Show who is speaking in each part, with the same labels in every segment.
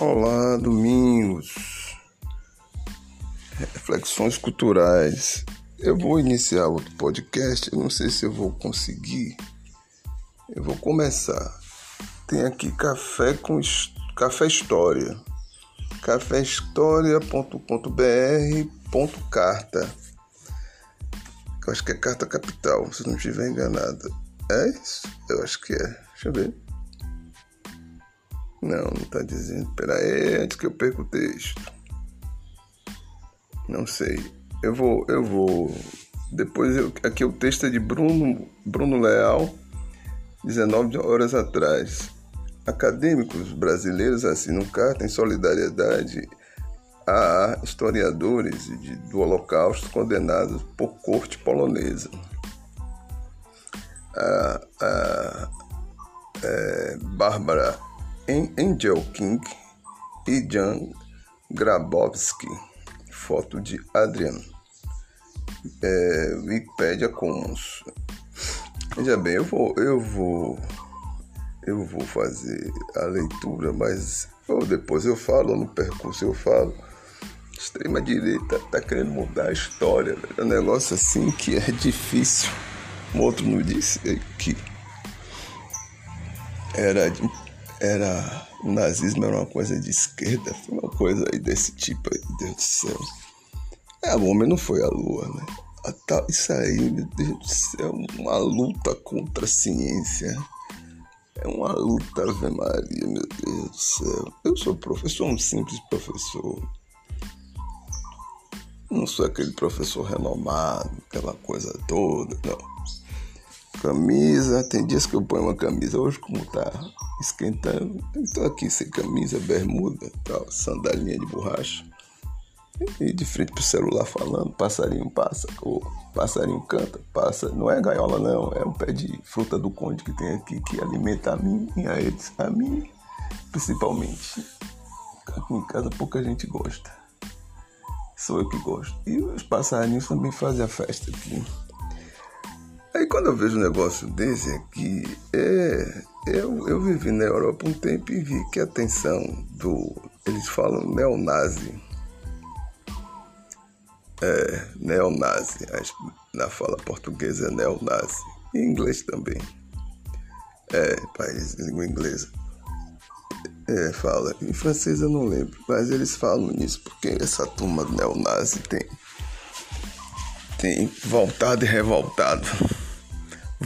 Speaker 1: Olá, Domingos. Reflexões culturais. Eu vou iniciar outro podcast. Eu não sei se eu vou conseguir. Eu vou começar. Tem aqui café com café história. caféhistoria.com.br.carta. Eu acho que é carta capital, se não estiver enganado. É isso? Eu acho que é. Deixa eu ver. Não, não tá dizendo. Pera aí, antes que eu perca o texto. Não sei. Eu vou, eu vou. Depois eu, aqui o texto é de Bruno, Bruno Leal, 19 horas atrás. Acadêmicos brasileiros assinam carta em solidariedade a historiadores de, do Holocausto condenados por corte polonesa. A, a, é, Bárbara Angel King e Jan Grabowski. Foto de Adrian. É, Wikipedia Commons. Veja bem, eu vou, eu vou, eu vou fazer a leitura, mas ou depois eu falo, ou no percurso eu falo. Extrema direita tá querendo mudar a história, É um negócio assim que é difícil. Um outro não disse que era era o nazismo era uma coisa de esquerda, foi uma coisa aí desse tipo aí, Deus do céu. É, o homem não foi à lua, né? Isso aí, meu Deus do céu, uma luta contra a ciência. É uma luta, Ave Maria, meu Deus do céu. Eu sou professor, um simples professor. Não sou aquele professor renomado, aquela coisa toda, não. Camisa, tem dias que eu ponho uma camisa, hoje como tá esquentando, estou aqui sem camisa, bermuda, tal, sandalinha de borracha. E de frente pro celular falando, passarinho passa, ou passarinho canta, passa. Não é gaiola não, é um pé de fruta do conde que tem aqui que alimenta a mim e a eles. A mim, principalmente. Aqui em casa pouca gente gosta. Sou eu que gosto. E os passarinhos também fazem a festa aqui. Aí quando eu vejo um negócio desse aqui, é, eu, eu vivi na Europa um tempo e vi que a atenção do. Eles falam neonazi. É, neonazi. Na fala portuguesa é neonazi. Em inglês também. É, país língua inglesa. É, fala. Em francês eu não lembro, mas eles falam nisso porque essa turma neonazi tem. Tem voltado e revoltado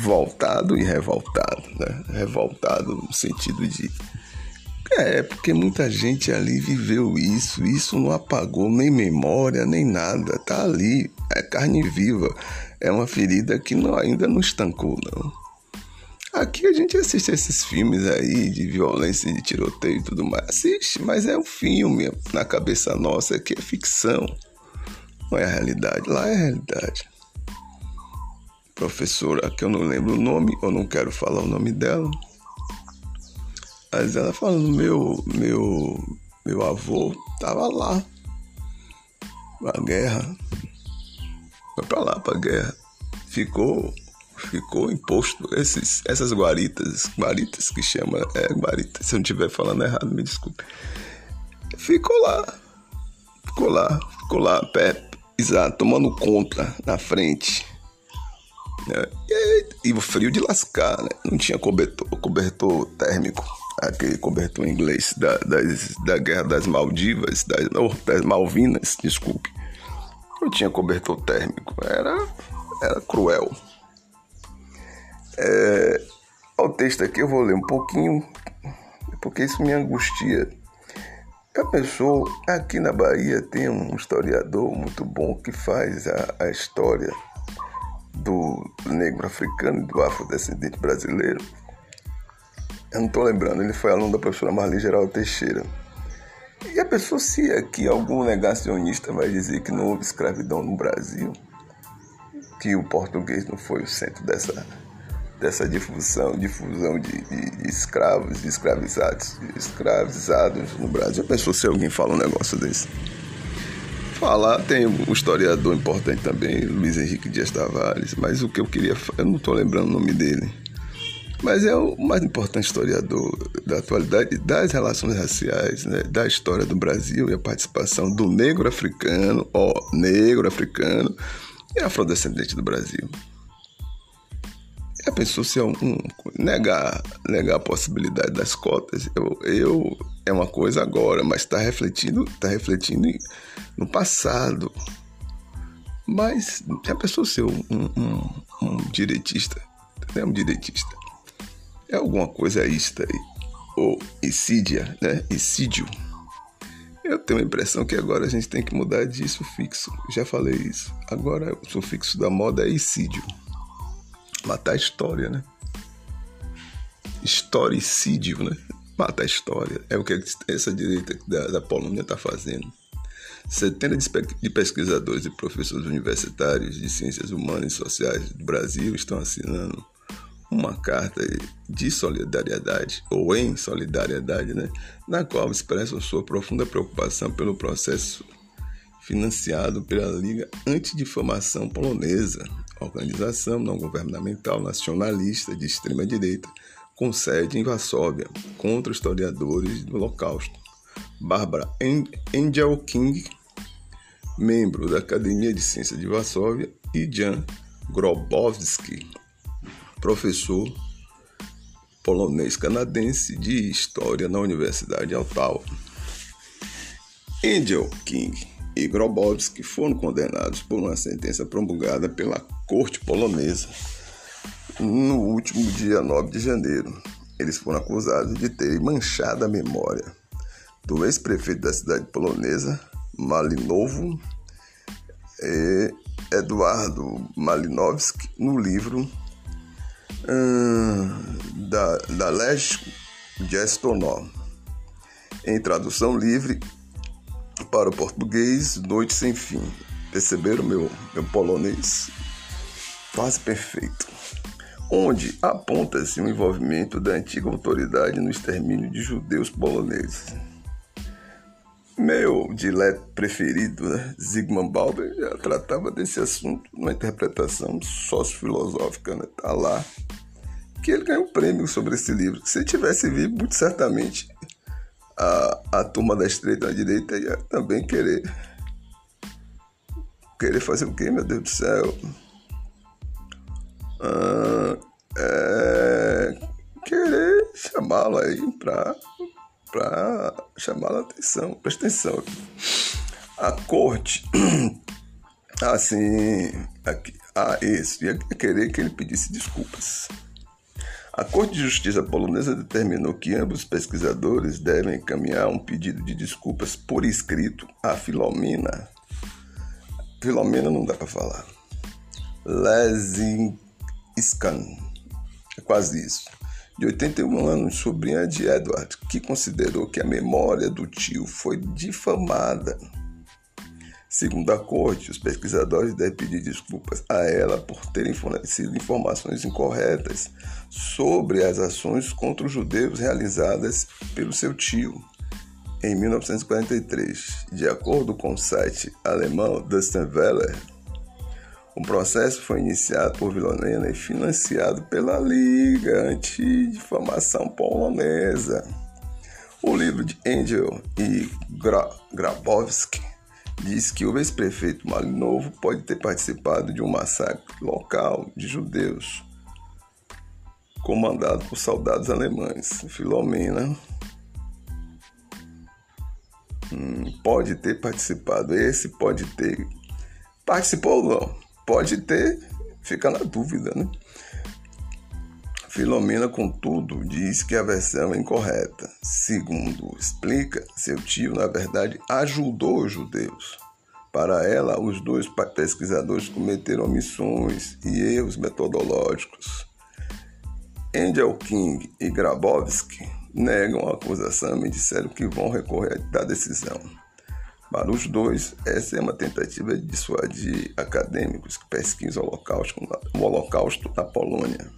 Speaker 1: voltado e revoltado, né? Revoltado no sentido de é, porque muita gente ali viveu isso, isso não apagou nem memória, nem nada, tá ali, é carne viva, é uma ferida que não, ainda não estancou, não. Aqui a gente assiste esses filmes aí de violência, de tiroteio e tudo mais, assiste, mas é um filme na cabeça nossa que é ficção, não é a realidade, lá é a realidade professora, que eu não lembro o nome, ou não quero falar o nome dela. Mas ela falando, meu, meu, meu avô tava lá. A guerra. Foi pra lá pra guerra. Ficou, ficou imposto esses, essas guaritas, guaritas que chama, é guarita. Se eu não estiver falando errado, me desculpe. Ficou lá. Ficou lá, ficou lá, pé, exato, tomando conta na frente? E, o frio de lascar, né? Não tinha cobertor, cobertor térmico, aquele cobertor inglês da, das, da Guerra das Maldivas, das, das Malvinas, desculpe. Não tinha cobertor térmico, era, era cruel. É, o texto aqui eu vou ler um pouquinho, porque isso me angustia. A pessoa, aqui na Bahia tem um historiador muito bom que faz a, a história do negro africano e do afrodescendente brasileiro. Eu não estou lembrando, ele foi aluno da professora Marli Geraldo Teixeira. E a pessoa, se aqui algum negacionista vai dizer que não houve escravidão no Brasil, que o português não foi o centro dessa, dessa difusão, difusão de, de, de escravos, de escravizados, de escravizados no Brasil. A pessoa, se alguém fala um negócio desse falar, tem um historiador importante também, Luiz Henrique Dias Tavares, mas o que eu queria, eu não estou lembrando o nome dele. Mas é o mais importante historiador da atualidade das relações raciais, né, da história do Brasil e a participação do negro africano, ó, negro africano e afrodescendente do Brasil. A pessoa se um, um, negar, negar a possibilidade das cotas, eu, eu é uma coisa agora, mas está refletindo, está refletindo no passado. Mas a pessoa ser um, um, um direitista, é um direitista, é alguma coisa ista aí, ou insídia, né? Insídio. Eu tenho a impressão que agora a gente tem que mudar de sufixo. Já falei isso. Agora o sufixo da moda é insídio. Matar a história, né? Historicídio, né? Matar a história. É o que essa direita da, da Polônia está fazendo. Centenas de pesquisadores e professores universitários de ciências humanas e sociais do Brasil estão assinando uma carta de solidariedade, ou em solidariedade, né, na qual expressam sua profunda preocupação pelo processo financiado pela Liga Antidifamação Polonesa, organização não governamental nacionalista de extrema-direita, com sede em Varsóvia, contra historiadores do Holocausto. Bárbara Angel King, membro da Academia de Ciências de Varsóvia, e Jan Grobowski, professor polonês-canadense de História na Universidade de Ottawa. Angel King e Grobowski foram condenados por uma sentença promulgada pela Corte Polonesa no último dia 9 de janeiro. Eles foram acusados de terem manchado a memória do ex-prefeito da cidade polonesa, Malinovo, Eduardo Malinowski, no livro da, da Lech Gestonó. Em tradução livre para o português, Noite Sem Fim. Perceberam meu, meu polonês? Quase perfeito. Onde aponta-se o envolvimento da antiga autoridade no extermínio de judeus poloneses. Meu dileto preferido, né? Zygmunt Bauer, já tratava desse assunto numa interpretação sociofilosófica, né? Tá lá que ele ganhou um prêmio sobre esse livro. Se ele tivesse vivo, muito certamente a, a turma da estreita da direita ia também querer querer fazer o quê, meu Deus do céu? Ah, é, querer chamá-lo aí para chamar a atenção. Presta atenção. A corte, assim, aqui, ah, isso, ia querer que ele pedisse desculpas. A Corte de Justiça polonesa determinou que ambos os pesquisadores devem encaminhar um pedido de desculpas por escrito a Filomena. Filomena não dá para falar. Lezinskan. É quase isso de 81 anos, sobrinha de Edward, que considerou que a memória do tio foi difamada. Segundo a corte, os pesquisadores devem pedir desculpas a ela por terem fornecido informações incorretas sobre as ações contra os judeus realizadas pelo seu tio em 1943. De acordo com o site alemão Dustin Weller, o processo foi iniciado por Vilonena e financiado pela Liga Antidifamação Polonesa. O livro de Angel e Gra Grabowski diz que o ex-prefeito Malinovo pode ter participado de um massacre local de judeus comandado por soldados alemães. Filomena hum, pode ter participado. Esse pode ter. Participou ou não? Pode ter, fica na dúvida, né? Filomena, contudo, diz que a versão é incorreta. Segundo explica, seu tio, na verdade, ajudou os judeus. Para ela, os dois pesquisadores cometeram omissões e erros metodológicos. Angel King e Grabowski negam a acusação e disseram que vão recorrer da decisão. Para os dois, essa é uma tentativa de dissuadir acadêmicos que pesquisam o holocausto, o holocausto na Polônia.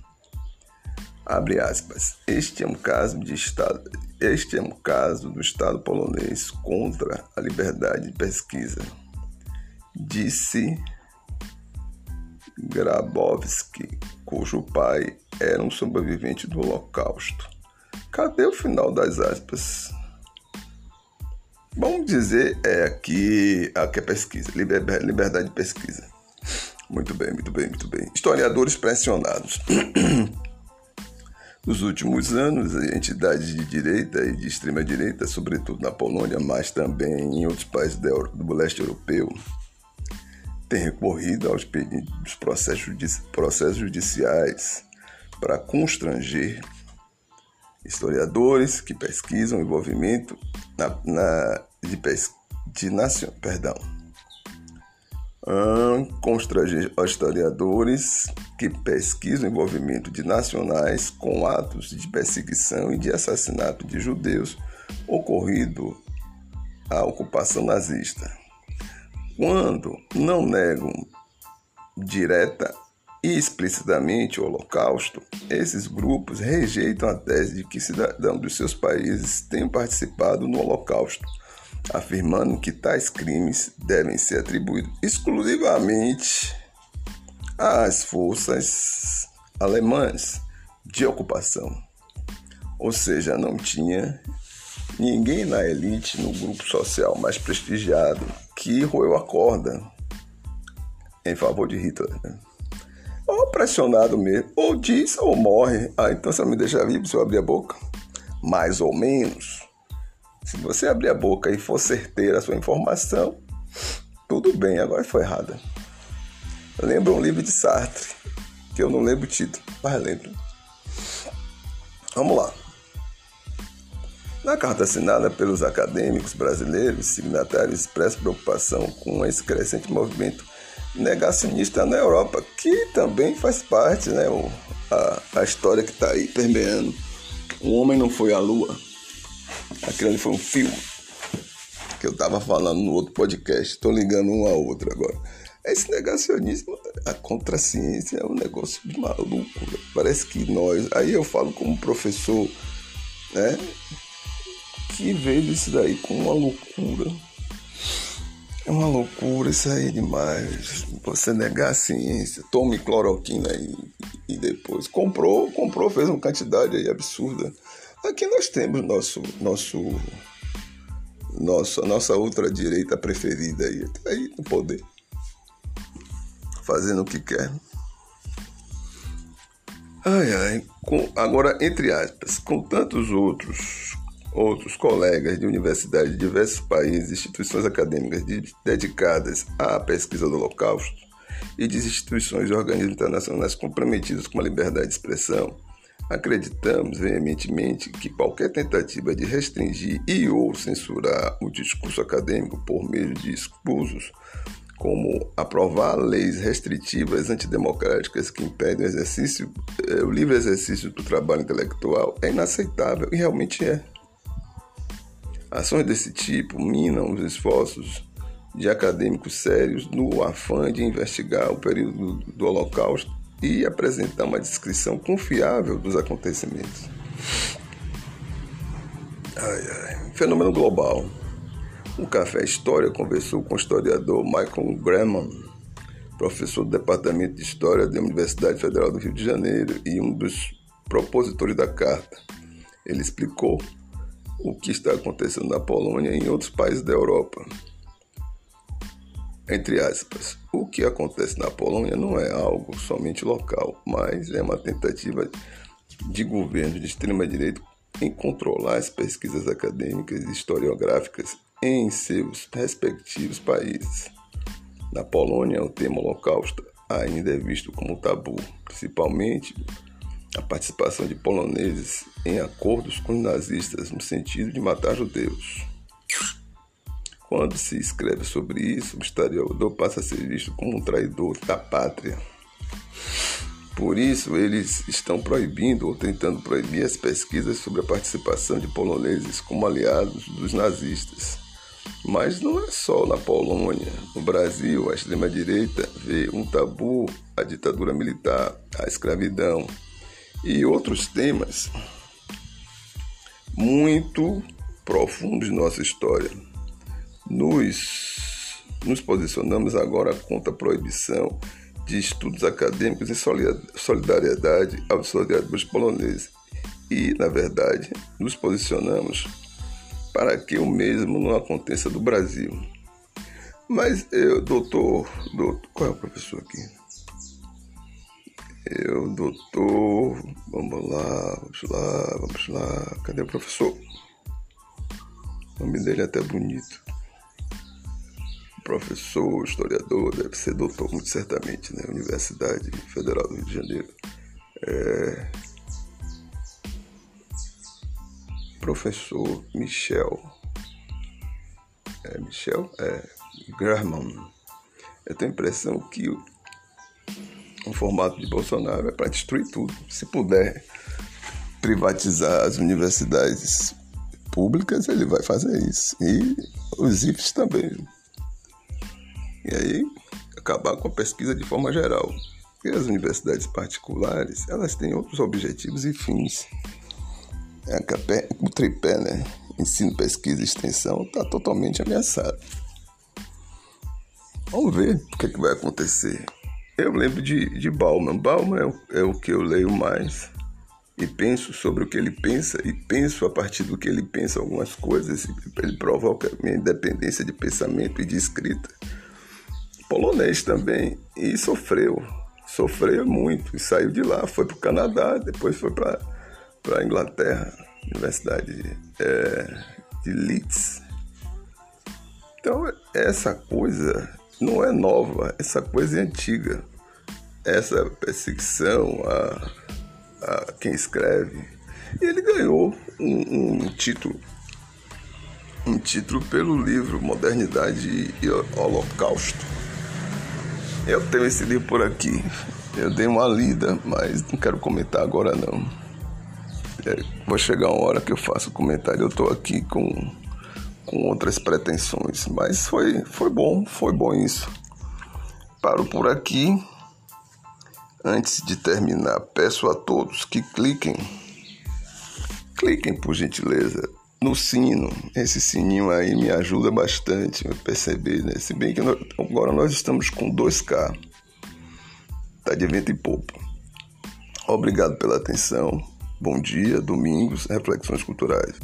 Speaker 1: Abre aspas. Este é um caso de Estado. Este é um caso do Estado polonês contra a liberdade de pesquisa, disse Grabowski, cujo pai era um sobrevivente do Holocausto. Cadê o final das aspas? Vamos dizer é aqui, aqui é pesquisa, liberdade de pesquisa. Muito bem, muito bem, muito bem. Historiadores pressionados. Nos últimos anos, entidades de direita e de extrema direita, sobretudo na Polônia, mas também em outros países do leste europeu, têm recorrido aos pedidos processos, processos judiciais para constranger historiadores que pesquisam o envolvimento na, na, de, pes, de nacion, perdão, constrange historiadores que pesquisam o envolvimento de nacionais com atos de perseguição e de assassinato de judeus ocorrido à ocupação nazista. Quando não negam direta e explicitamente o Holocausto, esses grupos rejeitam a tese de que cidadãos dos seus países tenham participado no Holocausto, afirmando que tais crimes devem ser atribuídos exclusivamente às forças alemãs de ocupação. Ou seja, não tinha ninguém na elite, no grupo social mais prestigiado, que roeu a corda em favor de Hitler. Ou pressionado mesmo, ou diz ou morre. Ah, então você me deixa vivo se eu abrir a boca? Mais ou menos. Se você abrir a boca e for certeira a sua informação, tudo bem, agora foi errada. Lembra um livro de Sartre, que eu não lembro o título, mas lembro. Vamos lá. Na carta assinada pelos acadêmicos brasileiros, signatários expressam preocupação com esse crescente movimento negacionista na Europa, que também faz parte, né? O, a, a história que está aí permeando. O homem não foi à lua. Aquilo ali foi um filme que eu estava falando no outro podcast. Estou ligando um ao outro agora. Esse negacionismo, a contraciência é um negócio de maluco. Parece que nós. Aí eu falo como professor, né? Que veio isso daí com uma loucura é uma loucura isso aí demais. Você negar a ciência, tome cloroquina aí e depois comprou, comprou, fez uma quantidade aí absurda. Aqui nós temos nosso nosso nossa nossa outra direita preferida aí, tá aí no poder. Fazendo o que quer. Ai ai, com, agora entre aspas, com tantos outros outros colegas de universidades de diversos países, instituições acadêmicas dedicadas à pesquisa do Holocausto e de instituições e organismos internacionais comprometidos com a liberdade de expressão, acreditamos veementemente que qualquer tentativa de restringir e ou censurar o discurso acadêmico por meio de escusos, como aprovar leis restritivas antidemocráticas que impedem o, exercício, eh, o livre exercício do trabalho intelectual, é inaceitável e realmente é. Ações desse tipo minam os esforços de acadêmicos sérios no afã de investigar o período do Holocausto e apresentar uma descrição confiável dos acontecimentos. Ai, ai. Fenômeno global. O Café História conversou com o historiador Michael Graham, professor do Departamento de História da Universidade Federal do Rio de Janeiro e um dos propositores da carta. Ele explicou o que está acontecendo na Polônia e em outros países da Europa. Entre aspas, o que acontece na Polônia não é algo somente local, mas é uma tentativa de governo de extrema-direita em controlar as pesquisas acadêmicas e historiográficas em seus respectivos países. Na Polônia, o tema Holocausto ainda é visto como tabu, principalmente a participação de poloneses em acordos com os nazistas no sentido de matar judeus. Quando se escreve sobre isso, o historiador passa a ser visto como um traidor da pátria. Por isso, eles estão proibindo ou tentando proibir as pesquisas sobre a participação de poloneses como aliados dos nazistas. Mas não é só na Polônia. No Brasil, a extrema-direita vê um tabu a ditadura militar, a escravidão, e outros temas muito profundos de nossa história. Nos, nos posicionamos agora contra a proibição de Estudos Acadêmicos e Solidariedade aos Solidariedades Poloneses. E, na verdade, nos posicionamos para que o mesmo não aconteça do Brasil. Mas eu, doutor, doutor qual é o professor aqui? Eu, doutor, vamos lá, vamos lá, vamos lá. Cadê o professor? O nome dele é até bonito. Professor, historiador, deve ser doutor, muito certamente, né? Universidade Federal do Rio de Janeiro. É... Professor Michel. É Michel? É Graham. Eu tenho a impressão que o formato de Bolsonaro é para destruir tudo. Se puder privatizar as universidades públicas, ele vai fazer isso. E os IFES também. E aí, acabar com a pesquisa de forma geral. Porque as universidades particulares, elas têm outros objetivos e fins. É o tripé, né? Ensino, pesquisa e extensão está totalmente ameaçado. Vamos ver o que, é que vai acontecer. Eu lembro de, de Bauman. Bauman é o, é o que eu leio mais e penso sobre o que ele pensa e penso a partir do que ele pensa algumas coisas. Ele provoca minha independência de pensamento e de escrita. Polonês também e sofreu, sofreu muito e saiu de lá, foi para o Canadá, depois foi para a Inglaterra, Universidade é, de Leeds. Então essa coisa não é nova, essa coisa é antiga. Essa perseguição a, a quem escreve. E ele ganhou um, um título. Um título pelo livro Modernidade e Holocausto. Eu tenho esse livro por aqui. Eu dei uma lida, mas não quero comentar agora não. É, vou chegar uma hora que eu faço comentário. Eu estou aqui com com outras pretensões, mas foi, foi bom, foi bom isso. Paro por aqui. Antes de terminar, peço a todos que cliquem, cliquem por gentileza no sino. Esse sininho aí me ajuda bastante a perceber, né? Se bem que nós, agora nós estamos com 2K, tá de vento e pouco. Obrigado pela atenção. Bom dia, domingos, reflexões culturais.